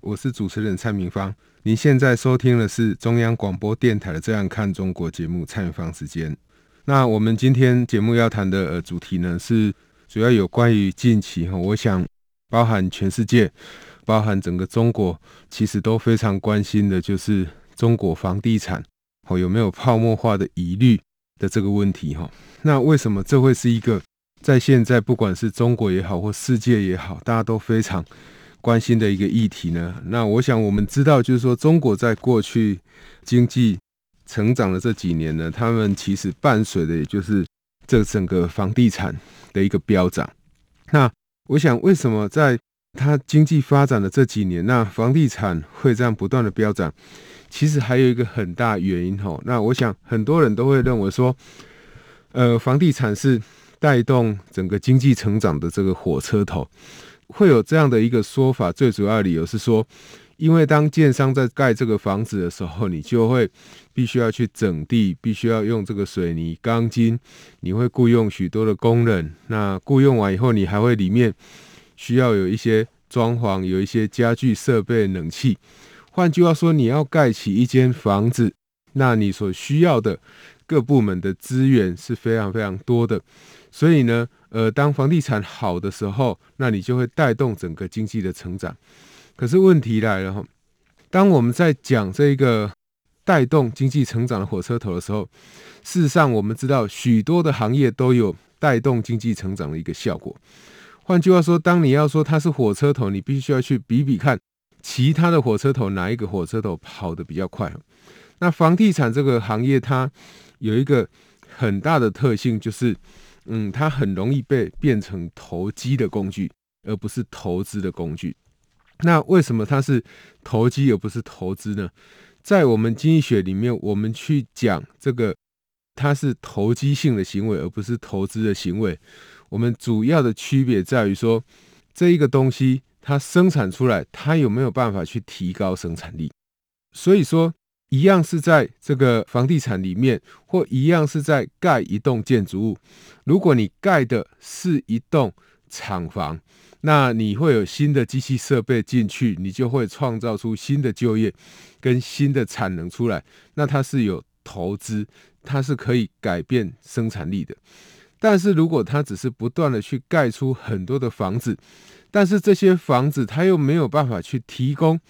我是主持人蔡明芳。您现在收听的是中央广播电台的《这样看中国》节目，蔡明芳时间。那我们今天节目要谈的主题呢，是主要有关于近期哈，我想包含全世界，包含整个中国，其实都非常关心的，就是中国房地产哦有没有泡沫化的疑虑的这个问题哈。那为什么这会是一个在现在不管是中国也好，或世界也好，大家都非常关心的一个议题呢？那我想我们知道，就是说中国在过去经济成长的这几年呢，他们其实伴随的也就是这整个房地产的一个飙涨。那我想，为什么在它经济发展的这几年，那房地产会这样不断的飙涨？其实还有一个很大原因吼。那我想很多人都会认为说，呃，房地产是带动整个经济成长的这个火车头。会有这样的一个说法，最主要的理由是说，因为当建商在盖这个房子的时候，你就会必须要去整地，必须要用这个水泥、钢筋，你会雇佣许多的工人。那雇佣完以后，你还会里面需要有一些装潢，有一些家具、设备、冷气。换句话说，你要盖起一间房子，那你所需要的各部门的资源是非常非常多的。所以呢，呃，当房地产好的时候，那你就会带动整个经济的成长。可是问题来了哈，当我们在讲这个带动经济成长的火车头的时候，事实上我们知道许多的行业都有带动经济成长的一个效果。换句话说，当你要说它是火车头，你必须要去比比看其他的火车头哪一个火车头跑得比较快。那房地产这个行业它有一个很大的特性，就是。嗯，它很容易被变成投机的工具，而不是投资的工具。那为什么它是投机而不是投资呢？在我们经济学里面，我们去讲这个，它是投机性的行为，而不是投资的行为。我们主要的区别在于说，这一个东西它生产出来，它有没有办法去提高生产力？所以说。一样是在这个房地产里面，或一样是在盖一栋建筑物。如果你盖的是一栋厂房，那你会有新的机器设备进去，你就会创造出新的就业跟新的产能出来。那它是有投资，它是可以改变生产力的。但是如果它只是不断的去盖出很多的房子，但是这些房子它又没有办法去提供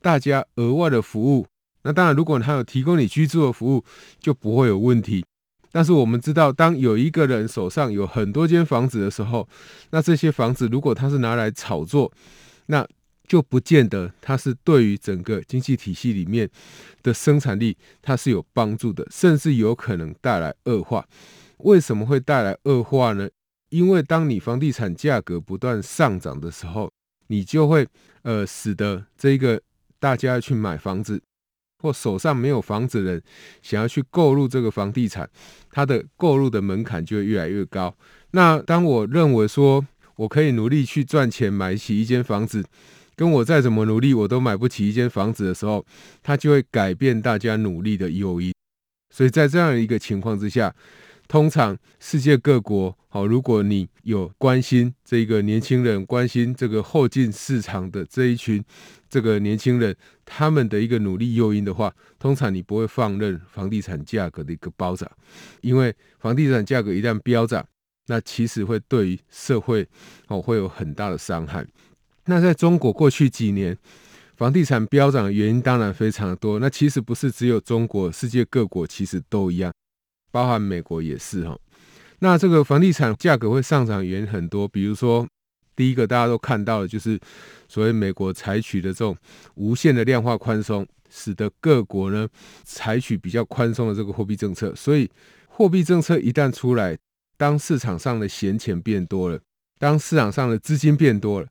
大家额外的服务。那当然，如果他有提供你居住的服务，就不会有问题。但是我们知道，当有一个人手上有很多间房子的时候，那这些房子如果他是拿来炒作，那就不见得他是对于整个经济体系里面的生产力它是有帮助的，甚至有可能带来恶化。为什么会带来恶化呢？因为当你房地产价格不断上涨的时候，你就会呃使得这个大家去买房子。或手上没有房子的人想要去购入这个房地产，他的购入的门槛就会越来越高。那当我认为说我可以努力去赚钱买起一间房子，跟我再怎么努力我都买不起一间房子的时候，他就会改变大家努力的诱因。所以在这样一个情况之下，通常世界各国，好，如果你有关心这个年轻人，关心这个后进市场的这一群。这个年轻人他们的一个努力诱因的话，通常你不会放任房地产价格的一个暴涨，因为房地产价格一旦飙涨，那其实会对于社会哦会有很大的伤害。那在中国过去几年，房地产飙涨的原因当然非常的多，那其实不是只有中国，世界各国其实都一样，包含美国也是哈。那这个房地产价格会上涨原因很多，比如说。第一个大家都看到的，就是所谓美国采取的这种无限的量化宽松，使得各国呢采取比较宽松的这个货币政策。所以货币政策一旦出来，当市场上的闲钱变多了，当市场上的资金变多了，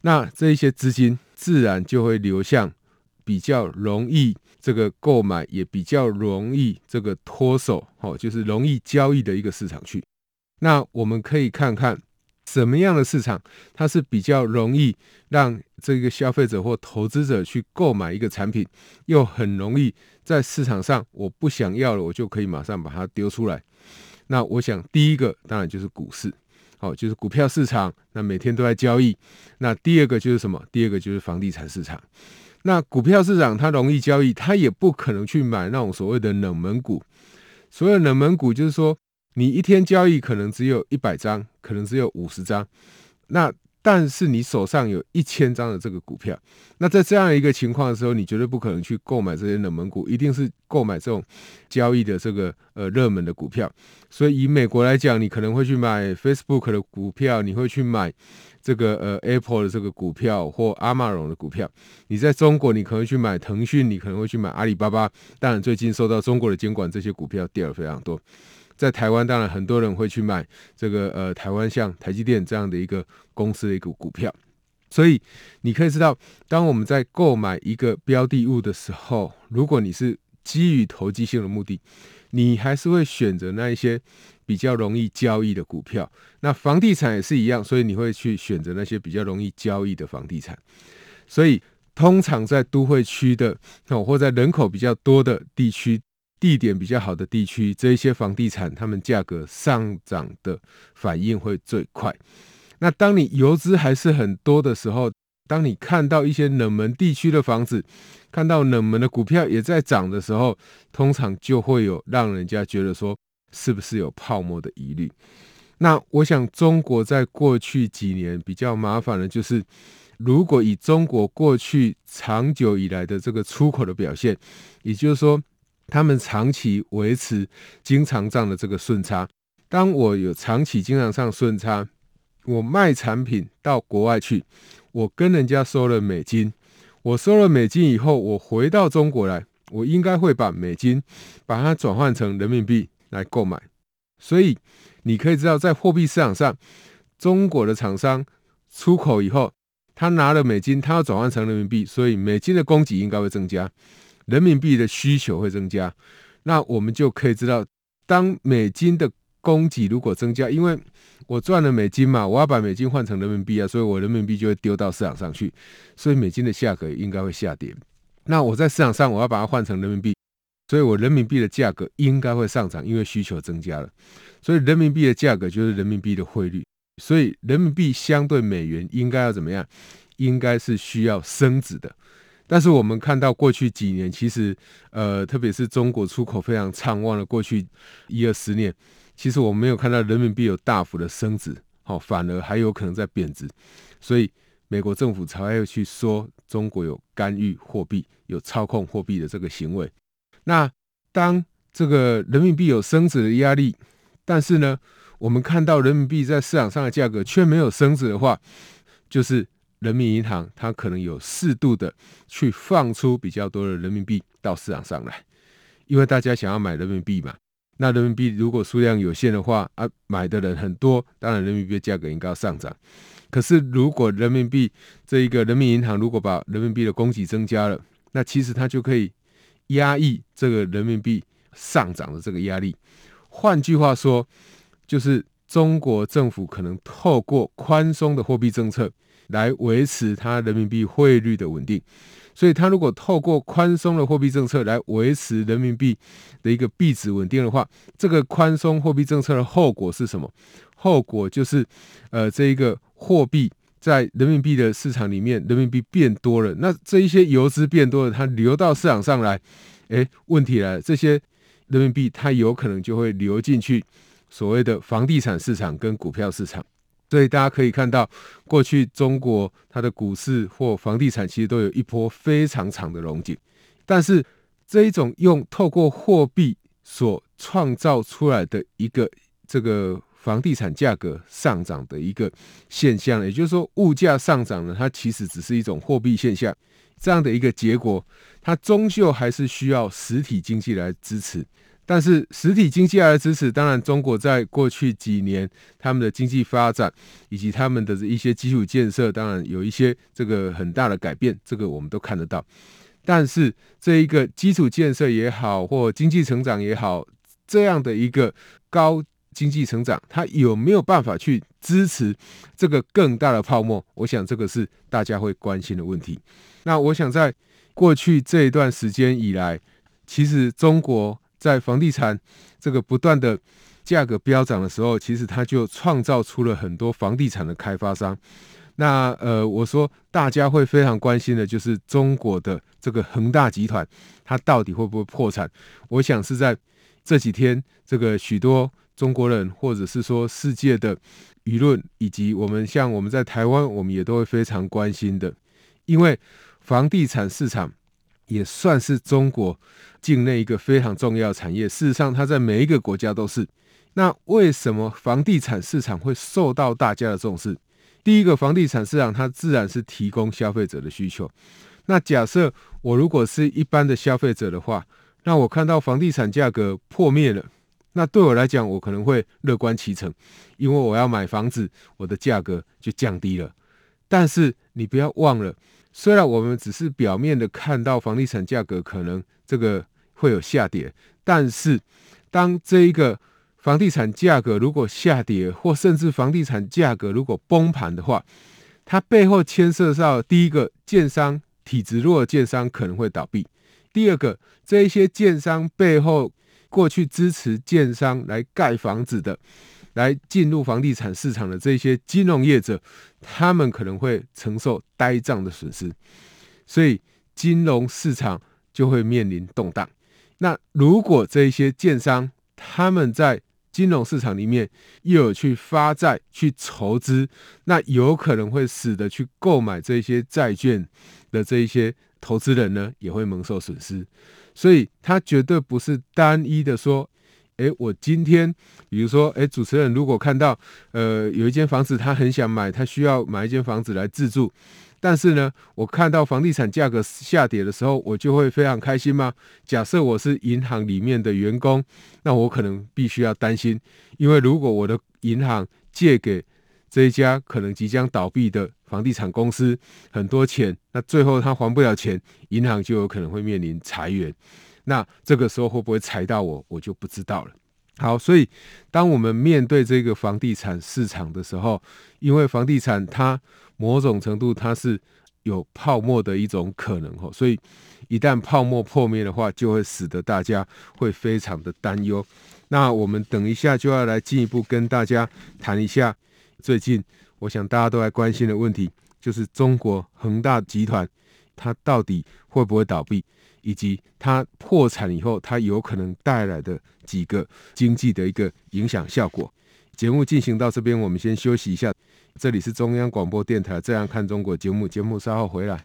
那这一些资金自然就会流向比较容易这个购买，也比较容易这个脱手，哦，就是容易交易的一个市场去。那我们可以看看什么样的市场，它是比较容易让这个消费者或投资者去购买一个产品，又很容易在市场上我不想要了，我就可以马上把它丢出来。那我想第一个当然就是股市。好，就是股票市场，那每天都在交易。那第二个就是什么？第二个就是房地产市场。那股票市场它容易交易，它也不可能去买那种所谓的冷门股。所谓冷门股，就是说你一天交易可能只有一百张，可能只有五十张。那但是你手上有一千张的这个股票，那在这样一个情况的时候，你绝对不可能去购买这些冷门股，一定是购买这种交易的这个呃热门的股票。所以以美国来讲，你可能会去买 Facebook 的股票，你会去买这个呃 Apple 的这个股票或阿玛荣的股票。你在中国，你可能去买腾讯，你可能会去买阿里巴巴。当然，最近受到中国的监管，这些股票跌了非常多。在台湾，当然很多人会去买这个呃，台湾像台积电这样的一个公司的一个股票。所以你可以知道，当我们在购买一个标的物的时候，如果你是基于投机性的目的，你还是会选择那一些比较容易交易的股票。那房地产也是一样，所以你会去选择那些比较容易交易的房地产。所以通常在都会区的，或在人口比较多的地区。地点比较好的地区，这一些房地产，他们价格上涨的反应会最快。那当你游资还是很多的时候，当你看到一些冷门地区的房子，看到冷门的股票也在涨的时候，通常就会有让人家觉得说，是不是有泡沫的疑虑？那我想，中国在过去几年比较麻烦的就是，如果以中国过去长久以来的这个出口的表现，也就是说。他们长期维持经常账的这个顺差。当我有长期经常账顺差，我卖产品到国外去，我跟人家收了美金，我收了美金以后，我回到中国来，我应该会把美金把它转换成人民币来购买。所以你可以知道，在货币市场上，中国的厂商出口以后，他拿了美金，他要转换成人民币，所以美金的供给应该会增加。人民币的需求会增加，那我们就可以知道，当美金的供给如果增加，因为我赚了美金嘛，我要把美金换成人民币啊，所以我人民币就会丢到市场上去，所以美金的价格应该会下跌。那我在市场上我要把它换成人民币，所以我人民币的价格应该会上涨，因为需求增加了，所以人民币的价格就是人民币的汇率，所以人民币相对美元应该要怎么样？应该是需要升值的。但是我们看到过去几年，其实，呃，特别是中国出口非常畅旺的过去一二十年，其实我们没有看到人民币有大幅的升值，好，反而还有可能在贬值，所以美国政府才会去说中国有干预货币、有操控货币的这个行为。那当这个人民币有升值的压力，但是呢，我们看到人民币在市场上的价格却没有升值的话，就是。人民银行它可能有适度的去放出比较多的人民币到市场上来，因为大家想要买人民币嘛。那人民币如果数量有限的话，啊，买的人很多，当然人民币的价格应该要上涨。可是如果人民币这一个人民银行如果把人民币的供给增加了，那其实它就可以压抑这个人民币上涨的这个压力。换句话说，就是中国政府可能透过宽松的货币政策。来维持它人民币汇率的稳定，所以它如果透过宽松的货币政策来维持人民币的一个币值稳定的话，这个宽松货币政策的后果是什么？后果就是，呃，这一个货币在人民币的市场里面，人民币变多了，那这一些游资变多了，它流到市场上来，诶，问题来了，这些人民币它有可能就会流进去所谓的房地产市场跟股票市场。所以大家可以看到，过去中国它的股市或房地产其实都有一波非常长的荣景，但是这一种用透过货币所创造出来的一个这个房地产价格上涨的一个现象，也就是说物价上涨呢，它其实只是一种货币现象，这样的一个结果，它终究还是需要实体经济来支持。但是实体经济来支持，当然中国在过去几年他们的经济发展以及他们的一些基础建设，当然有一些这个很大的改变，这个我们都看得到。但是这一个基础建设也好，或经济成长也好，这样的一个高经济成长，它有没有办法去支持这个更大的泡沫？我想这个是大家会关心的问题。那我想在过去这一段时间以来，其实中国在房地产这个不断的价格飙涨的时候，其实它就创造出了很多房地产的开发商。那呃，我说大家会非常关心的就是中国的这个恒大集团，它到底会不会破产？我想是在这几天，这个许多中国人或者是说世界的舆论，以及我们像我们在台湾，我们也都会非常关心的，因为房地产市场也算是中国境内一个非常重要产业。事实上，它在每一个国家都是。那为什么房地产市场会受到大家的重视？第一个，房地产市场它自然是提供消费者的需求。那假设我如果是一般的消费者的话，那我看到房地产价格破灭了，那对我来讲，我可能会乐观其成，因为我要买房子，我的价格就降低了。但是你不要忘了，虽然我们只是表面的看到房地产价格可能这个会有下跌，但是当这一个房地产价格如果下跌，或甚至房地产价格如果崩盘的话，它背后牵涉到第一个，建商体质弱的建商可能会倒闭；第二个，这一些建商背后过去支持建商来盖房子的，来进入房地产市场的这些金融业者，他们可能会承受呆账的损失，所以金融市场就会面临动荡。那如果这一些建商他们在金融市场里面又有去发债、去筹资，那有可能会使得去购买这些债券的这一些投资人呢，也会蒙受损失。所以，他绝对不是单一的说，诶，我今天，比如说，诶，主持人如果看到，呃，有一间房子，他很想买，他需要买一间房子来自住。但是呢，我看到房地产价格下跌的时候，我就会非常开心吗？假设我是银行里面的员工，那我可能必须要担心，因为如果我的银行借给这一家可能即将倒闭的房地产公司很多钱，那最后他还不了钱，银行就有可能会面临裁员。那这个时候会不会裁到我，我就不知道了。好，所以当我们面对这个房地产市场的时候，因为房地产它某种程度它是有泡沫的一种可能哈，所以一旦泡沫破灭的话，就会使得大家会非常的担忧。那我们等一下就要来进一步跟大家谈一下最近我想大家都在关心的问题，就是中国恒大集团它到底会不会倒闭，以及它破产以后它有可能带来的几个经济的一个影响效果。节目进行到这边，我们先休息一下。这里是中央广播电台《这样看中国》节目，节目稍后回来。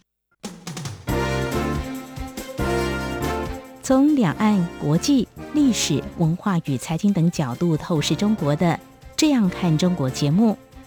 从两岸、国际、历史文化与财经等角度透视中国的《这样看中国》节目，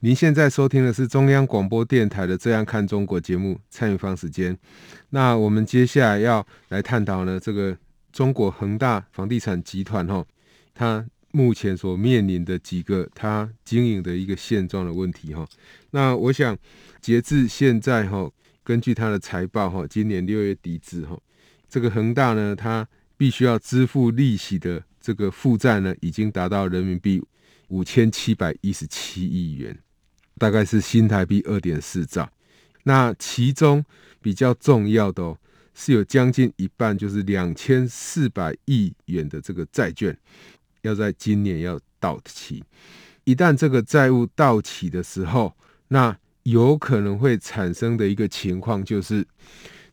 您现在收听的是中央广播电台的《这样看中国》节目，参与方时间。那我们接下来要来探讨呢，这个中国恒大房地产集团哈，它目前所面临的几个它经营的一个现状的问题哈。那我想截至现在哈，根据它的财报哈，今年六月底止哈，这个恒大呢，它必须要支付利息的。这个负债呢，已经达到人民币五千七百一十七亿元，大概是新台币二点四兆。那其中比较重要的哦，是有将近一半，就是两千四百亿元的这个债券，要在今年要到期。一旦这个债务到期的时候，那有可能会产生的一个情况就是，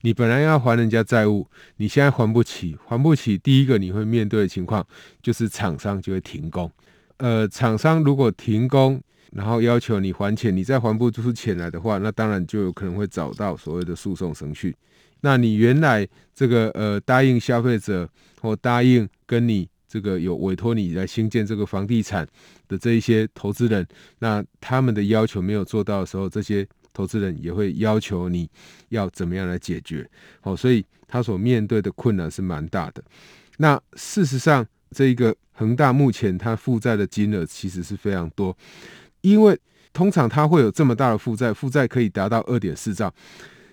你本来要还人家债务，你现在还不起，还不起，第一个你会面对的情况就是厂商就会停工。呃，厂商如果停工，然后要求你还钱，你再还不出钱来的话，那当然就有可能会找到所谓的诉讼程序。那你原来这个呃答应消费者或答应跟你这个有委托你来兴建这个房地产的这一些投资人，那他们的要求没有做到的时候，这些投资人也会要求你要怎么样来解决。好，所以他所面对的困难是蛮大的。那事实上，这一个恒大目前他负债的金额其实是非常多，因为通常他会有这么大的负债，负债可以达到二点四兆。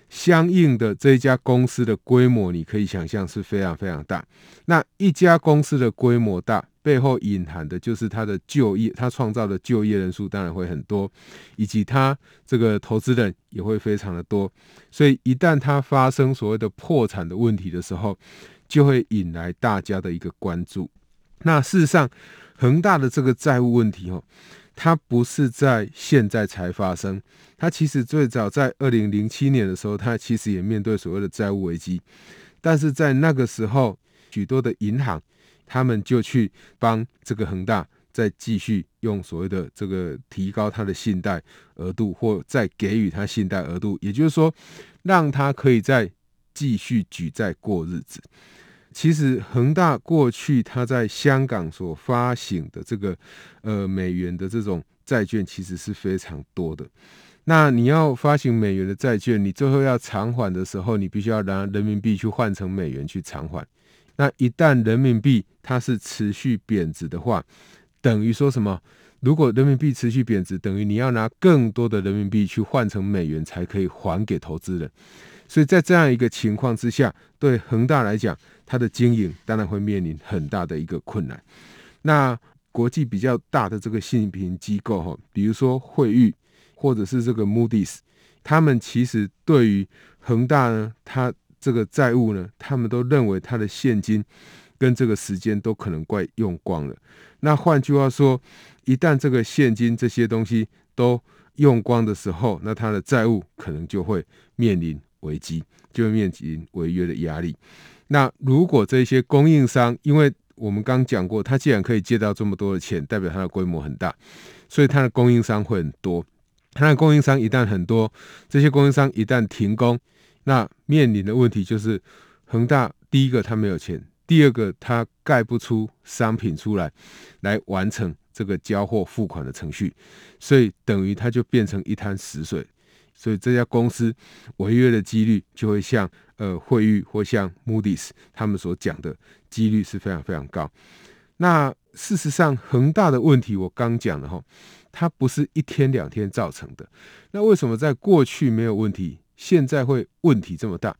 相应的这一家公司的规模，你可以想象是非常非常大。那一家公司的规模大，背后隐含的就是它的就业，它创造的就业人数当然会很多，以及它这个投资人也会非常的多。所以一旦它发生所谓的破产的问题的时候，就会引来大家的一个关注。那事实上，恒大的这个债务问题，哦。它不是在现在才发生，它其实最早在二零零七年的时候，它其实也面对所谓的债务危机，但是在那个时候，许多的银行他们就去帮这个恒大再继续用所谓的这个提高它的信贷额度，或再给予它信贷额度，也就是说，让它可以再继续举债过日子。其实恒大过去它在香港所发行的这个呃美元的这种债券，其实是非常多的。那你要发行美元的债券，你最后要偿还的时候，你必须要拿人民币去换成美元去偿还。那一旦人民币它是持续贬值的话，等于说什么？如果人民币持续贬值，等于你要拿更多的人民币去换成美元才可以还给投资人。所以在这样一个情况之下，对恒大来讲，它的经营当然会面临很大的一个困难。那国际比较大的这个信评机构哈，比如说惠誉或者是这个 Moody's，他们其实对于恒大呢，它这个债务呢，他们都认为它的现金跟这个时间都可能快用光了。那换句话说，一旦这个现金这些东西都用光的时候，那它的债务可能就会面临危机，就会面临违约的压力。那如果这些供应商，因为我们刚讲过，他既然可以借到这么多的钱，代表他的规模很大，所以他的供应商会很多。他的供应商一旦很多，这些供应商一旦停工，那面临的问题就是，恒大第一个他没有钱，第二个他盖不出商品出来，来完成这个交货付款的程序，所以等于他就变成一滩死水。所以这家公司违约的几率就会像呃惠誉或像 Moody's 他们所讲的几率是非常非常高。那事实上，恒大的问题我刚讲了哈，它不是一天两天造成的。那为什么在过去没有问题，现在会问题这么大？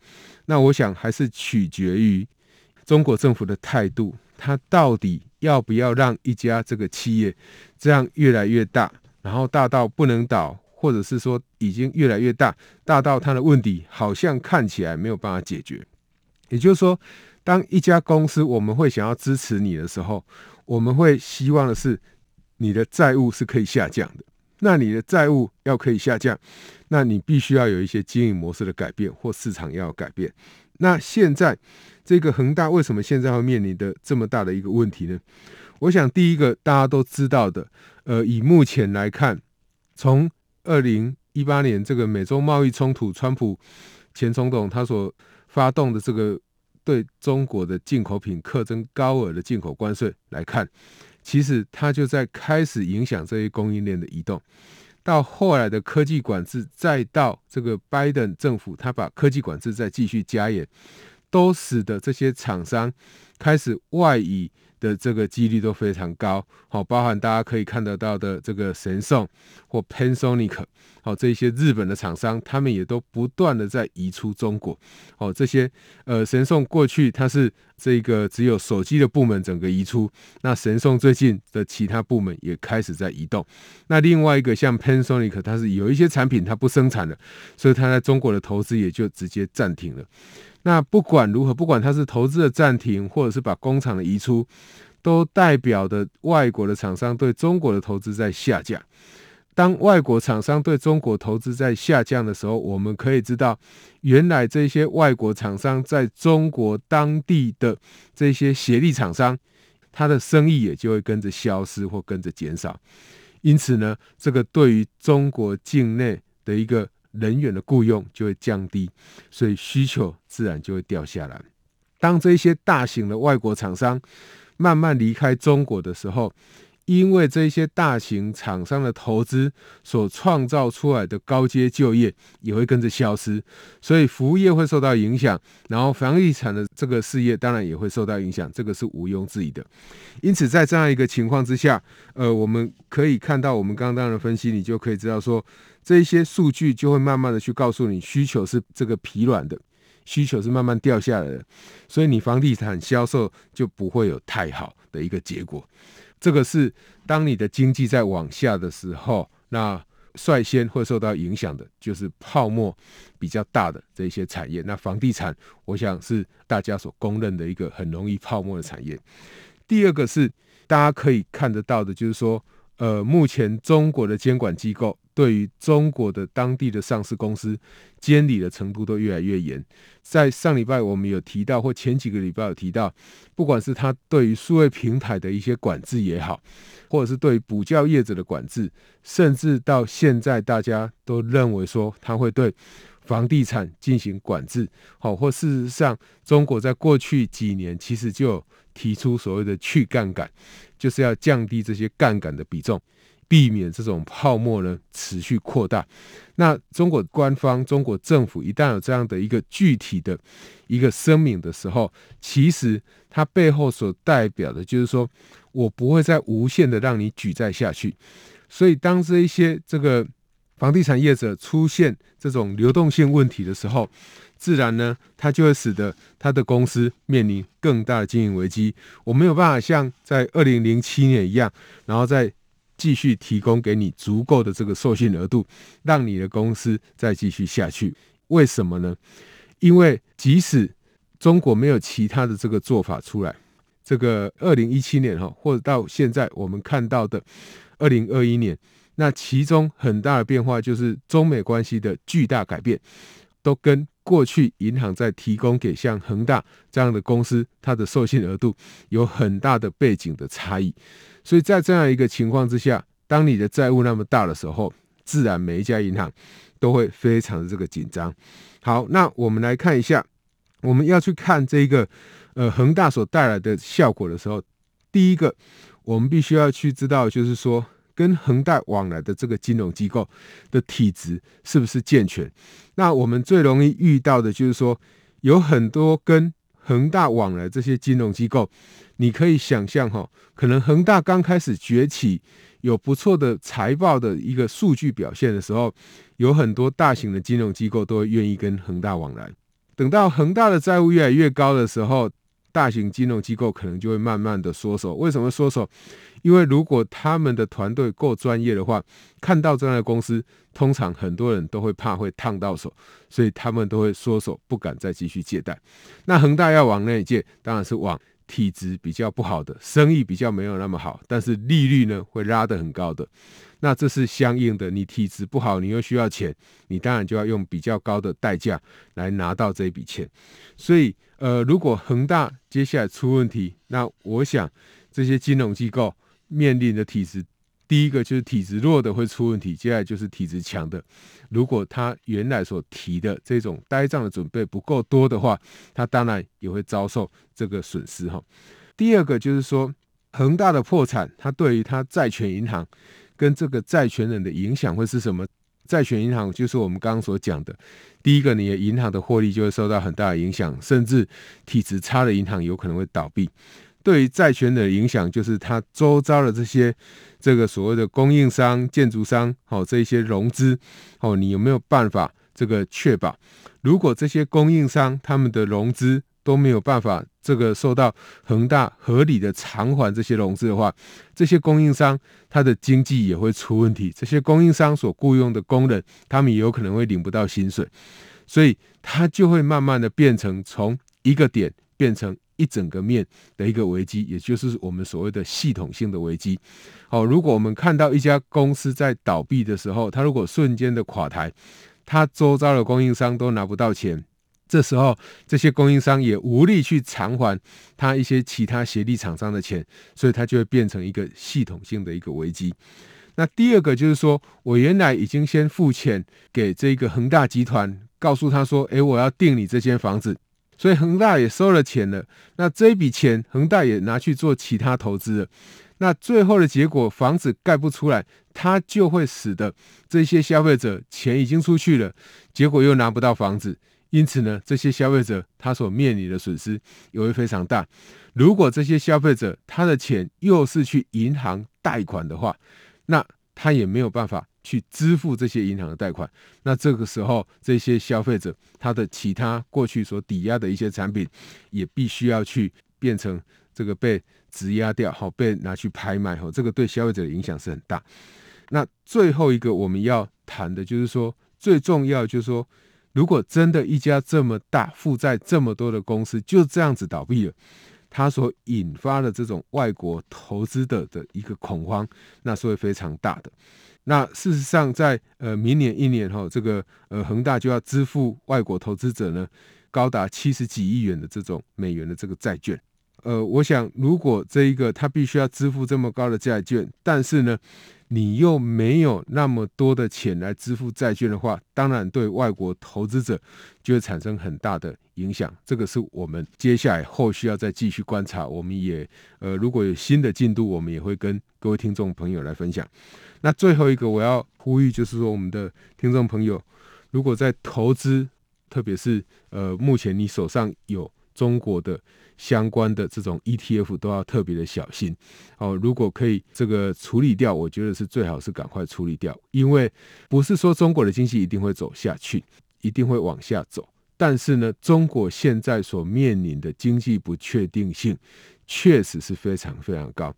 那我想还是取决于中国政府的态度，它到底要不要让一家这个企业这样越来越大，然后大到不能倒。或者是说已经越来越大，大到它的问题好像看起来没有办法解决。也就是说，当一家公司我们会想要支持你的时候，我们会希望的是你的债务是可以下降的。那你的债务要可以下降，那你必须要有一些经营模式的改变，或市场要改变。那现在这个恒大为什么现在会面临的这么大的一个问题呢？我想第一个大家都知道的，呃，以目前来看，从二零一八年这个美中贸易冲突，川普前总统他所发动的这个对中国的进口品课征高额的进口关税来看，其实他就在开始影响这些供应链的移动。到后来的科技管制，再到这个拜登政府他把科技管制再继续加严，都使得这些厂商开始外移。的这个几率都非常高，好，包含大家可以看得到的这个神送或 Panasonic，好，这些日本的厂商，他们也都不断的在移出中国，哦，这些呃神送过去它是这个只有手机的部门整个移出，那神送最近的其他部门也开始在移动，那另外一个像 Panasonic，它是有一些产品它不生产了，所以它在中国的投资也就直接暂停了。那不管如何，不管它是投资的暂停，或者是把工厂的移出，都代表的外国的厂商对中国的投资在下降。当外国厂商对中国投资在下降的时候，我们可以知道，原来这些外国厂商在中国当地的这些协力厂商，他的生意也就会跟着消失或跟着减少。因此呢，这个对于中国境内的一个人员的雇佣就会降低，所以需求自然就会掉下来。当这些大型的外国厂商慢慢离开中国的时候，因为这些大型厂商的投资所创造出来的高阶就业也会跟着消失，所以服务业会受到影响，然后房地产的这个事业当然也会受到影响，这个是毋庸置疑的。因此，在这样一个情况之下，呃，我们可以看到我们刚刚的分析，你就可以知道说，这些数据就会慢慢的去告诉你，需求是这个疲软的，需求是慢慢掉下来的，所以你房地产销售就不会有太好的一个结果。这个是当你的经济在往下的时候，那率先会受到影响的，就是泡沫比较大的这些产业。那房地产，我想是大家所公认的一个很容易泡沫的产业。第二个是大家可以看得到的，就是说，呃，目前中国的监管机构。对于中国的当地的上市公司监理的程度都越来越严。在上礼拜我们有提到，或前几个礼拜有提到，不管是他对于数位平台的一些管制也好，或者是对补教业者的管制，甚至到现在大家都认为说他会对房地产进行管制。好，或事实上，中国在过去几年其实就提出所谓的去杠杆，就是要降低这些杠杆的比重。避免这种泡沫呢持续扩大。那中国官方、中国政府一旦有这样的一个具体的一个声明的时候，其实它背后所代表的就是说，我不会再无限的让你举债下去。所以，当这一些这个房地产业者出现这种流动性问题的时候，自然呢，它就会使得他的公司面临更大的经营危机。我没有办法像在二零零七年一样，然后再继续提供给你足够的这个授信额度，让你的公司再继续下去。为什么呢？因为即使中国没有其他的这个做法出来，这个二零一七年哈，或者到现在我们看到的二零二一年，那其中很大的变化就是中美关系的巨大改变，都跟过去银行在提供给像恒大这样的公司它的授信额度有很大的背景的差异。所以在这样一个情况之下，当你的债务那么大的时候，自然每一家银行都会非常的这个紧张。好，那我们来看一下，我们要去看这个呃恒大所带来的效果的时候，第一个我们必须要去知道，就是说跟恒大往来的这个金融机构的体质是不是健全。那我们最容易遇到的就是说，有很多跟恒大往来这些金融机构。你可以想象哈，可能恒大刚开始崛起，有不错的财报的一个数据表现的时候，有很多大型的金融机构都会愿意跟恒大往来。等到恒大的债务越来越高的时候，大型金融机构可能就会慢慢的缩手。为什么缩手？因为如果他们的团队够专业的话，看到这样的公司，通常很多人都会怕会烫到手，所以他们都会缩手，不敢再继续借贷。那恒大要往那里借？当然是往。体质比较不好的，生意比较没有那么好，但是利率呢会拉得很高的，那这是相应的。你体质不好，你又需要钱，你当然就要用比较高的代价来拿到这一笔钱。所以，呃，如果恒大接下来出问题，那我想这些金融机构面临的体质。第一个就是体质弱的会出问题，接下来就是体质强的。如果他原来所提的这种呆账的准备不够多的话，他当然也会遭受这个损失哈。第二个就是说，恒大的破产，它对于它债权银行跟这个债权人的影响会是什么？债权银行就是我们刚刚所讲的，第一个，你的银行的获利就会受到很大的影响，甚至体质差的银行有可能会倒闭。对于债权的影响，就是它周遭的这些这个所谓的供应商、建筑商，好，这些融资，哦，你有没有办法这个确保？如果这些供应商他们的融资都没有办法这个受到恒大合理的偿还这些融资的话，这些供应商他的经济也会出问题。这些供应商所雇佣的工人，他们也有可能会领不到薪水，所以它就会慢慢的变成从一个点变成。一整个面的一个危机，也就是我们所谓的系统性的危机。好，如果我们看到一家公司在倒闭的时候，它如果瞬间的垮台，它周遭的供应商都拿不到钱。这时候，这些供应商也无力去偿还他一些其他协力厂商的钱，所以它就会变成一个系统性的一个危机。那第二个就是说，我原来已经先付钱给这个恒大集团，告诉他说：“诶，我要订你这间房子。”所以恒大也收了钱了。那这一笔钱，恒大也拿去做其他投资了。那最后的结果，房子盖不出来，它就会使得这些消费者钱已经出去了，结果又拿不到房子。因此呢，这些消费者他所面临的损失也会非常大。如果这些消费者他的钱又是去银行贷款的话，那他也没有办法去支付这些银行的贷款。那这个时候，这些消费者他的其他过去所抵押的一些产品，也必须要去变成这个被质押掉，好被拿去拍卖，好这个对消费者的影响是很大。那最后一个我们要谈的就是说，最重要就是说。如果真的一家这么大、负债这么多的公司就这样子倒闭了，它所引发的这种外国投资的的一个恐慌，那是会非常大的。那事实上，在呃明年一年后，这个呃恒大就要支付外国投资者呢高达七十几亿元的这种美元的这个债券。呃，我想如果这一个他必须要支付这么高的债券，但是呢，你又没有那么多的钱来支付债券的话，当然对外国投资者就会产生很大的影响。这个是我们接下来后续要再继续观察。我们也呃，如果有新的进度，我们也会跟各位听众朋友来分享。那最后一个我要呼吁，就是说我们的听众朋友，如果在投资，特别是呃，目前你手上有中国的。相关的这种 ETF 都要特别的小心哦。如果可以这个处理掉，我觉得是最好是赶快处理掉，因为不是说中国的经济一定会走下去，一定会往下走。但是呢，中国现在所面临的经济不确定性确实是非常非常高，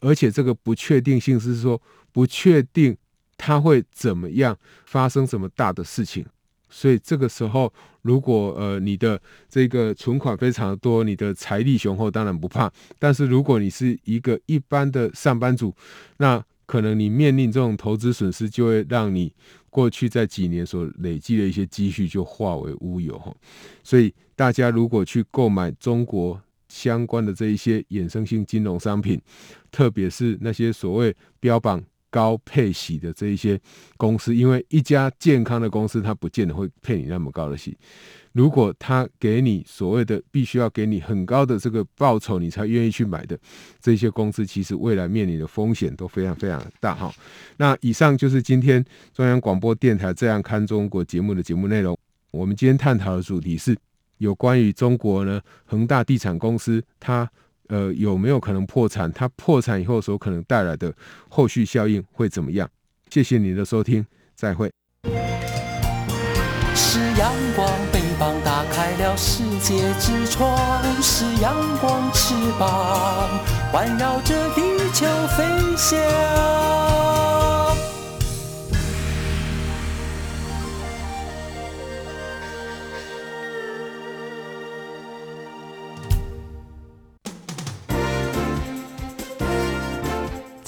而且这个不确定性是说不确定它会怎么样发生什么大的事情。所以这个时候，如果呃你的这个存款非常多，你的财力雄厚，当然不怕。但是如果你是一个一般的上班族，那可能你面临这种投资损失，就会让你过去在几年所累积的一些积蓄就化为乌有哈。所以大家如果去购买中国相关的这一些衍生性金融商品，特别是那些所谓标榜。高配息的这一些公司，因为一家健康的公司，它不见得会配你那么高的息。如果他给你所谓的必须要给你很高的这个报酬，你才愿意去买的这些公司，其实未来面临的风险都非常非常大哈。那以上就是今天中央广播电台这样看中国节目的节目内容。我们今天探讨的主题是有关于中国呢恒大地产公司它。呃，有没有可能破产？它破产以后所可能带来的后续效应会怎么样？谢谢您的收听，再会。是阳光，翅膀打开了世界之窗；是阳光，翅膀环绕着地球飞翔。